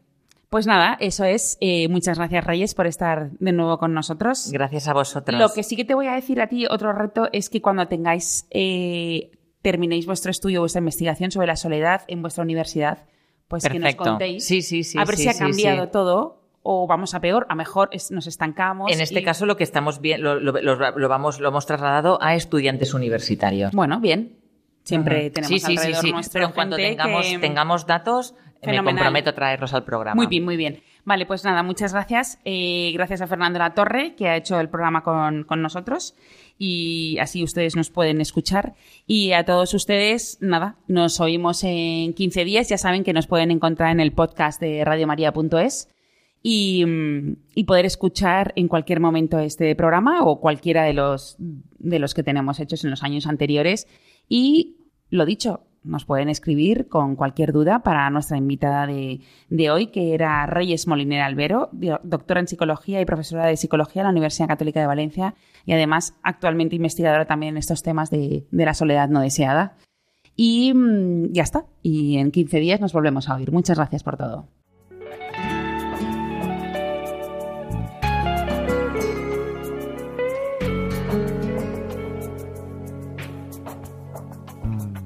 Pues nada, eso es. Eh, muchas gracias, Reyes, por estar de nuevo con nosotros. Gracias a vosotros. Lo que sí que te voy a decir a ti, otro reto, es que cuando tengáis, eh, terminéis vuestro estudio, vuestra investigación sobre la soledad en vuestra universidad, pues que nos contéis. Sí, sí, sí, A ver sí, si ha sí, cambiado sí. todo o vamos a peor, a mejor es- nos estancamos. En este y- caso lo que estamos viendo, lo, lo- lo- lo vamos, lo hemos trasladado a estudiantes universitarios. Bueno, bien. Siempre Ujú. tenemos sí, sí, sí, alrededor sí. nuestro Pero en cuanto tengamos, que- tengamos datos, me comprometo a traerlos al programa. Muy bien, muy bien. Vale, pues nada, muchas gracias. Eh, gracias a Fernando La Torre, que ha hecho el programa con, con nosotros. Y así ustedes nos pueden escuchar. Y a todos ustedes, nada, nos oímos en 15 días. Ya saben que nos pueden encontrar en el podcast de radiomaria.es y, mm, y poder escuchar en cualquier momento este programa o cualquiera de los, de los que tenemos hechos en los años anteriores. Y lo dicho, nos pueden escribir con cualquier duda para nuestra invitada de, de hoy, que era Reyes Molinera Albero, doctora en psicología y profesora de psicología en la Universidad Católica de Valencia y además actualmente investigadora también en estos temas de, de la soledad no deseada. Y mm, ya está. Y en 15 días nos volvemos a oír. Muchas gracias por todo.